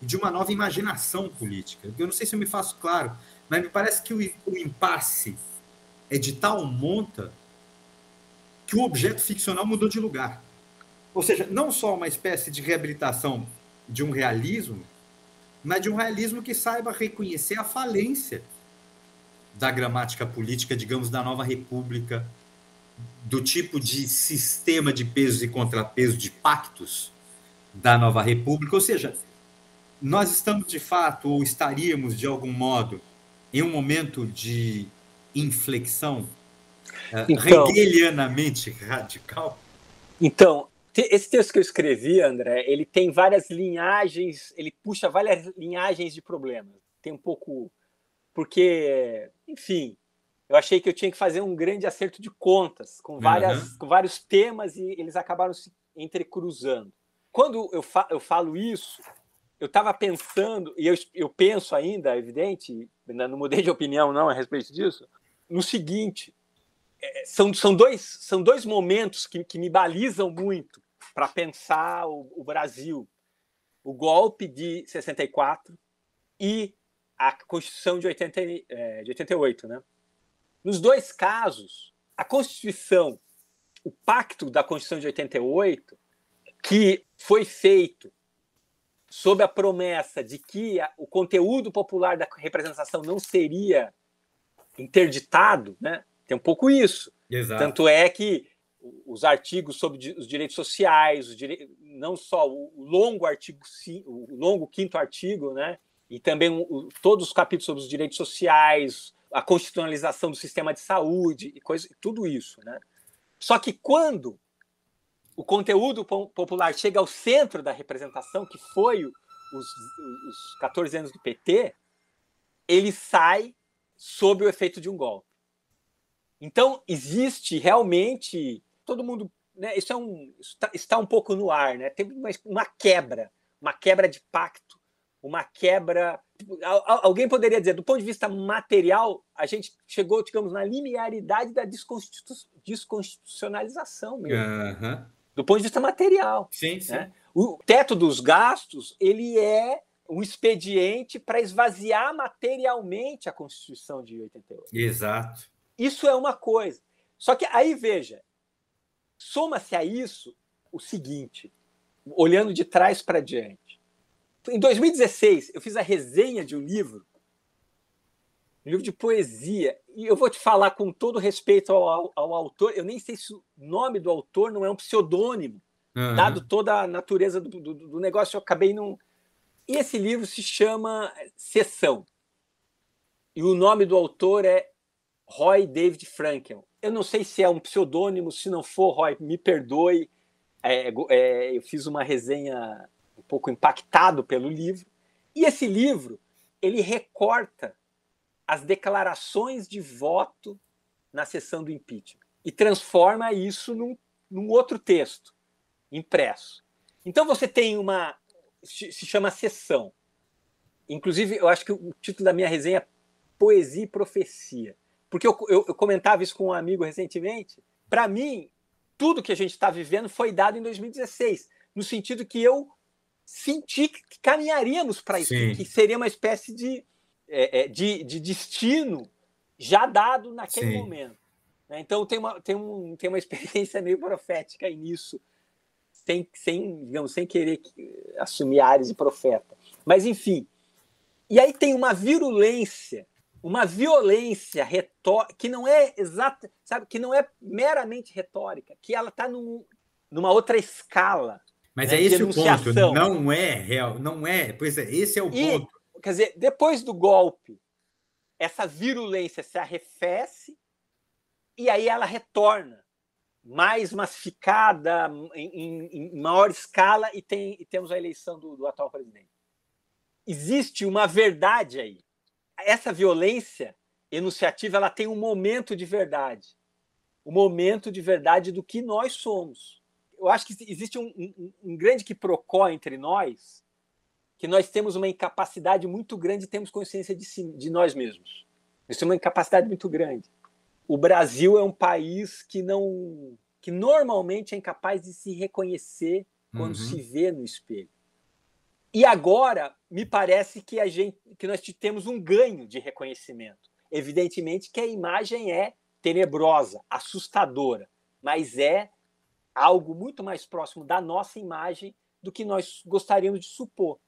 e de uma nova imaginação política. Eu não sei se eu me faço claro, mas me parece que o, o impasse é de tal monta que o objeto ficcional mudou de lugar. Ou seja, não só uma espécie de reabilitação de um realismo, mas de um realismo que saiba reconhecer a falência da gramática política, digamos, da nova república, do tipo de sistema de pesos e contrapesos, de pactos da nova república. Ou seja, nós estamos de fato, ou estaríamos de algum modo, em um momento de inflexão é, então, hegelianamente radical? Então, esse texto que eu escrevi, André, ele tem várias linhagens, ele puxa várias linhagens de problemas. Tem um pouco. Porque, enfim, eu achei que eu tinha que fazer um grande acerto de contas com, várias, uhum. com vários temas e eles acabaram se entrecruzando. Quando eu, fa eu falo isso, eu estava pensando, e eu, eu penso ainda, é evidente, não mudei de opinião não a respeito disso, no seguinte: é, são, são, dois, são dois momentos que, que me balizam muito para pensar o, o, Brasil: o golpe de 64 e a Constituição de, 80, é, de 88. Né? Nos dois casos, a Constituição, o pacto da Constituição de 88, que foi feito sob a promessa de que o conteúdo popular da representação não seria interditado, né? Tem um pouco isso. Exato. Tanto é que os artigos sobre os direitos sociais, os dire... não só o longo artigo, o longo quinto artigo, né? E também o, todos os capítulos sobre os direitos sociais, a constitucionalização do sistema de saúde e coisa, tudo isso, né? Só que quando o conteúdo popular chega ao centro da representação, que foi os, os 14 anos do PT, ele sai sob o efeito de um golpe. Então, existe realmente. Todo mundo. Né, isso, é um, está, está um pouco no ar, né? Tem uma, uma quebra, uma quebra de pacto, uma quebra. Alguém poderia dizer, do ponto de vista material, a gente chegou, digamos, na linearidade da desconstitu desconstitucionalização mesmo. Uhum. Do ponto de vista material. Sim, sim. Né? O teto dos gastos, ele é um expediente para esvaziar materialmente a Constituição de 88. Exato. Isso é uma coisa. Só que aí, veja, soma-se a isso o seguinte, olhando de trás para diante. Em 2016, eu fiz a resenha de um livro, um livro de poesia, e eu vou te falar com todo respeito ao, ao, ao autor, eu nem sei se o nome do autor não é um pseudônimo, uhum. dado toda a natureza do, do, do negócio, eu acabei não. E esse livro se chama Sessão. E o nome do autor é Roy David Frankel. Eu não sei se é um pseudônimo, se não for, Roy, me perdoe. É, é, eu fiz uma resenha um pouco impactado pelo livro. E esse livro, ele recorta as declarações de voto na sessão do impeachment e transforma isso num, num outro texto impresso. Então você tem uma se chama sessão. Inclusive, eu acho que o título da minha resenha é Poesia e Profecia. Porque eu, eu, eu comentava isso com um amigo recentemente. Para mim, tudo que a gente está vivendo foi dado em 2016, no sentido que eu senti que caminharíamos para isso, Sim. que seria uma espécie de, é, é, de, de, destino já dado naquele Sim. momento. Né? Então tem uma, tem, um, tem uma experiência meio profética nisso, sem, sem, digamos, sem querer assumir áreas de profeta. Mas enfim. E aí tem uma virulência uma violência retórica que não é exata, sabe, que não é meramente retórica, que ela está num, numa outra escala, Mas né, é esse o ponto, não é real, não é, pois é, esse é o e, ponto. Quer dizer, depois do golpe, essa virulência se arrefece e aí ela retorna mais massificada, em, em, em maior escala, e, tem, e temos a eleição do, do atual presidente. Existe uma verdade aí. Essa violência enunciativa ela tem um momento de verdade. O um momento de verdade do que nós somos. Eu acho que existe um, um, um grande quiprocó entre nós, que nós temos uma incapacidade muito grande, temos consciência de, si, de nós mesmos. Isso é uma incapacidade muito grande o Brasil é um país que não que normalmente é incapaz de se reconhecer quando uhum. se vê no espelho. E agora me parece que a gente que nós temos um ganho de reconhecimento. Evidentemente que a imagem é tenebrosa, assustadora, mas é algo muito mais próximo da nossa imagem do que nós gostaríamos de supor.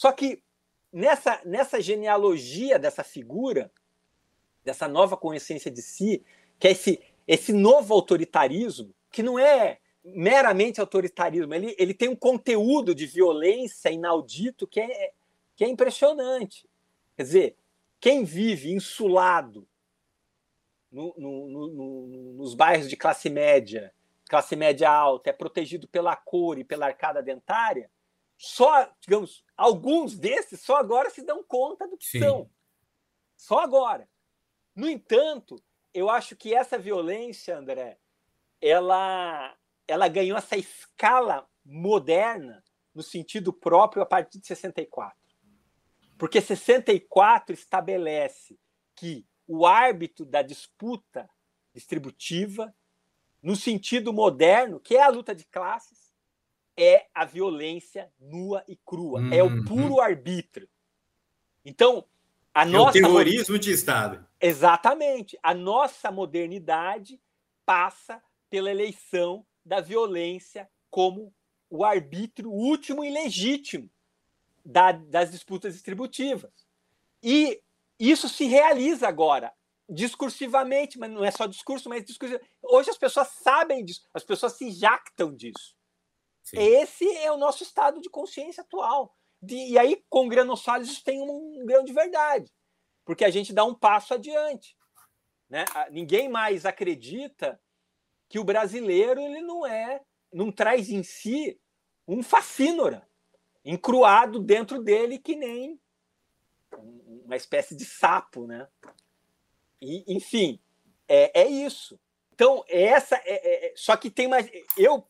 Só que nessa, nessa genealogia dessa figura, dessa nova consciência de si, que é esse, esse novo autoritarismo, que não é meramente autoritarismo, ele, ele tem um conteúdo de violência inaudito que é, que é impressionante. Quer dizer, quem vive insulado no, no, no, nos bairros de classe média, classe média alta, é protegido pela cor e pela arcada dentária, só, digamos, alguns desses só agora se dão conta do que Sim. são. Só agora. No entanto, eu acho que essa violência, André, ela, ela ganhou essa escala moderna no sentido próprio a partir de 64. Porque 64 estabelece que o árbitro da disputa distributiva, no sentido moderno, que é a luta de classes, é a violência nua e crua, uhum. é o uhum. puro arbítrio. Então, a é nossa o terrorismo de Estado. Exatamente. A nossa modernidade passa pela eleição da violência como o arbítrio último e legítimo da, das disputas distributivas. E isso se realiza agora, discursivamente, mas não é só discurso, mas. Hoje as pessoas sabem disso, as pessoas se jactam disso. Sim. Esse é o nosso estado de consciência atual. De, e aí, com granossálios, isso tem um, um grão de verdade, porque a gente dá um passo adiante. Né? Ninguém mais acredita que o brasileiro ele não é, não traz em si um facínora encruado dentro dele que nem uma espécie de sapo, né? E, enfim, é, é isso. Então, essa é, é, só que tem mais. Eu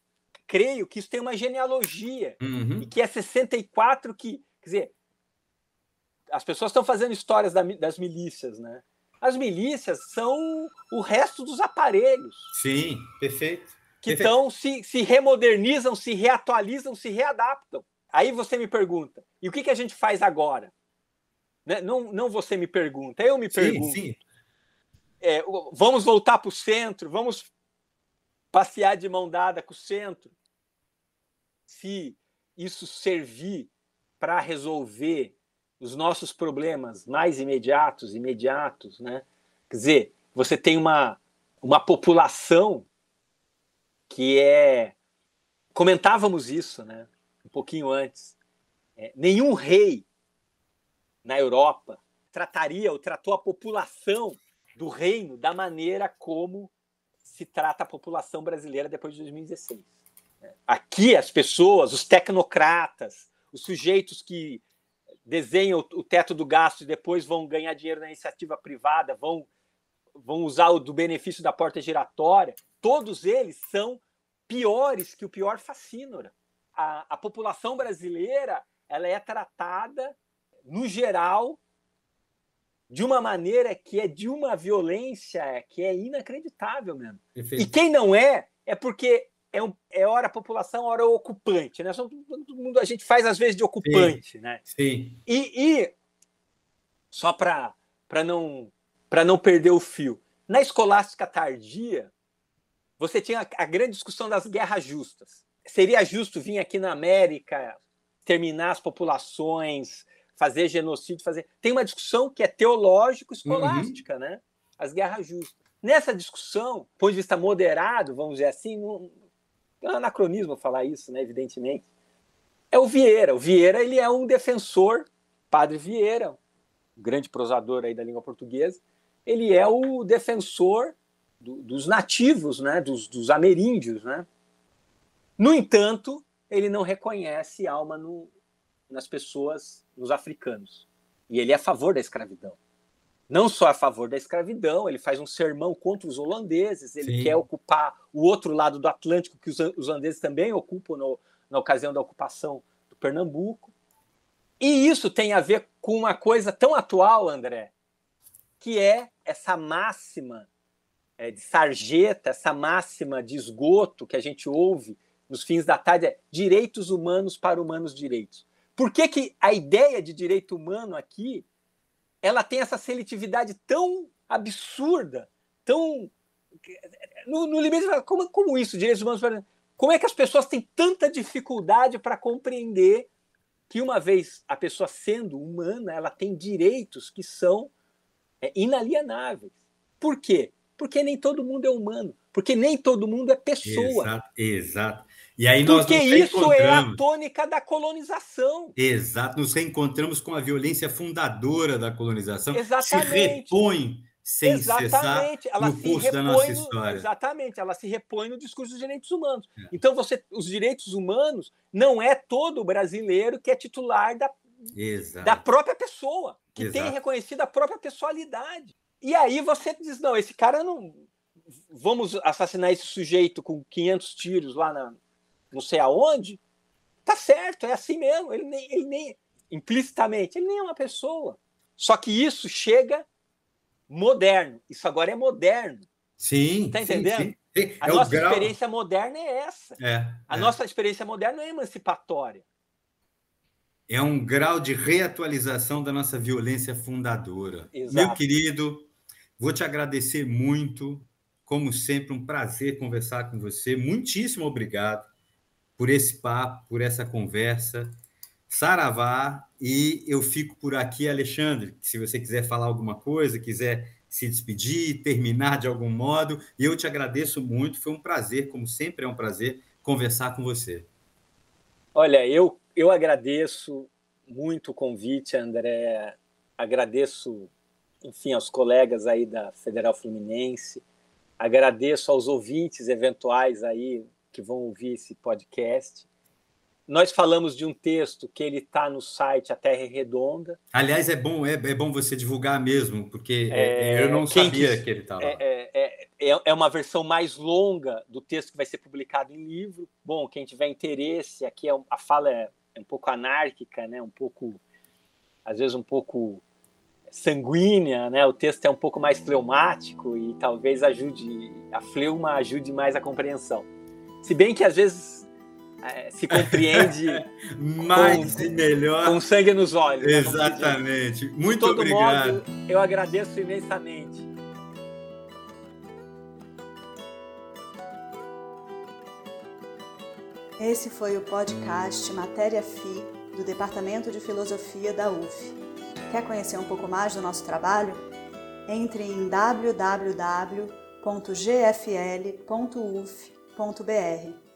creio que isso tem uma genealogia uhum. e que é 64 que, quer dizer, as pessoas estão fazendo histórias das milícias, né? As milícias são o resto dos aparelhos. Sim, perfeito. Que estão se, se remodernizam, se reatualizam, se readaptam. Aí você me pergunta, e o que, que a gente faz agora? Né? Não, não você me pergunta, eu me pergunto. Sim, sim. É, vamos voltar para o centro, vamos passear de mão dada com o centro se isso servir para resolver os nossos problemas mais imediatos, imediatos, né? Quer dizer, você tem uma, uma população que é. Comentávamos isso, né? Um pouquinho antes. É, nenhum rei na Europa trataria ou tratou a população do reino da maneira como se trata a população brasileira depois de 2016. Aqui as pessoas, os tecnocratas, os sujeitos que desenham o teto do gasto e depois vão ganhar dinheiro na iniciativa privada, vão, vão usar o do benefício da porta giratória, todos eles são piores que o pior facínora. A, a população brasileira ela é tratada, no geral, de uma maneira que é de uma violência que é inacreditável mesmo. Perfeito. E quem não é, é porque é, um, é hora população, hora ocupante, né? Todo mundo a gente faz às vezes de ocupante, sim, né? Sim. E, e só para para não para não perder o fio, na escolástica tardia você tinha a, a grande discussão das guerras justas. Seria justo vir aqui na América terminar as populações, fazer genocídio, fazer. Tem uma discussão que é teológico-escolástica, uhum. né? As guerras justas. Nessa discussão, do ponto de vista moderado, vamos dizer assim, não, é um anacronismo falar isso, né, evidentemente, é o Vieira. O Vieira ele é um defensor, Padre Vieira, um grande prosador aí da língua portuguesa, ele é o defensor do, dos nativos, né, dos, dos ameríndios. Né? No entanto, ele não reconhece alma no, nas pessoas, nos africanos. E ele é a favor da escravidão. Não só a favor da escravidão, ele faz um sermão contra os holandeses, ele Sim. quer ocupar o outro lado do Atlântico, que os holandeses também ocupam no, na ocasião da ocupação do Pernambuco. E isso tem a ver com uma coisa tão atual, André, que é essa máxima é, de sarjeta, essa máxima de esgoto que a gente ouve nos fins da tarde é direitos humanos para humanos direitos. Por que, que a ideia de direito humano aqui ela tem essa seletividade tão absurda, tão. No, no limite, como, como isso, direitos humanos? Como é que as pessoas têm tanta dificuldade para compreender que, uma vez a pessoa sendo humana, ela tem direitos que são é, inalienáveis? Por quê? Porque nem todo mundo é humano, porque nem todo mundo é pessoa. Exato, exato. E aí nós Porque isso é a tônica da colonização. Exato, nos reencontramos com a violência fundadora da colonização. Exatamente. Se repõe sem exatamente. cessar ela no curso da nossa história. exatamente, ela se repõe no discurso dos direitos humanos. É. Então, você, os direitos humanos não é todo brasileiro que é titular da, da própria pessoa, que Exato. tem reconhecido a própria pessoalidade. E aí você diz, não, esse cara não... Vamos assassinar esse sujeito com 500 tiros lá na, não sei aonde, tá certo, é assim mesmo. Ele nem, ele nem implicitamente, ele nem é uma pessoa. Só que isso chega moderno. Isso agora é moderno. Sim. Tá entendendo? Sim, sim. A é nossa experiência moderna é essa. É, a é. nossa experiência moderna é emancipatória. É um grau de reatualização da nossa violência fundadora. Exato. Meu querido, vou te agradecer muito. Como sempre, um prazer conversar com você. Muitíssimo obrigado por esse papo, por essa conversa. Saravá, e eu fico por aqui, Alexandre. Se você quiser falar alguma coisa, quiser se despedir, terminar de algum modo, eu te agradeço muito. Foi um prazer, como sempre é um prazer, conversar com você. Olha, eu, eu agradeço muito o convite, André. Agradeço, enfim, aos colegas aí da Federal Fluminense. Agradeço aos ouvintes eventuais aí que vão ouvir esse podcast. Nós falamos de um texto que ele está no site A Terra é Redonda. Aliás, é bom, é, é bom você divulgar mesmo, porque é, é eu não sabia quis, que ele estava. É, é, é, é uma versão mais longa do texto que vai ser publicado em livro. Bom, quem tiver interesse, aqui é, a fala é, um pouco anárquica, né? um pouco, às vezes um pouco sanguínea, né? O texto é um pouco mais fleumático e talvez ajude a fleuma ajude mais a compreensão. Se bem que às vezes é, se compreende mais com, e melhor com sangue nos olhos. Né, Exatamente. Muito De todo obrigado. Modo, eu agradeço imensamente. Esse foi o podcast Matéria FI do Departamento de Filosofia da UF. Quer conhecer um pouco mais do nosso trabalho? Entre em www.gfl.uf.br www.cultura.br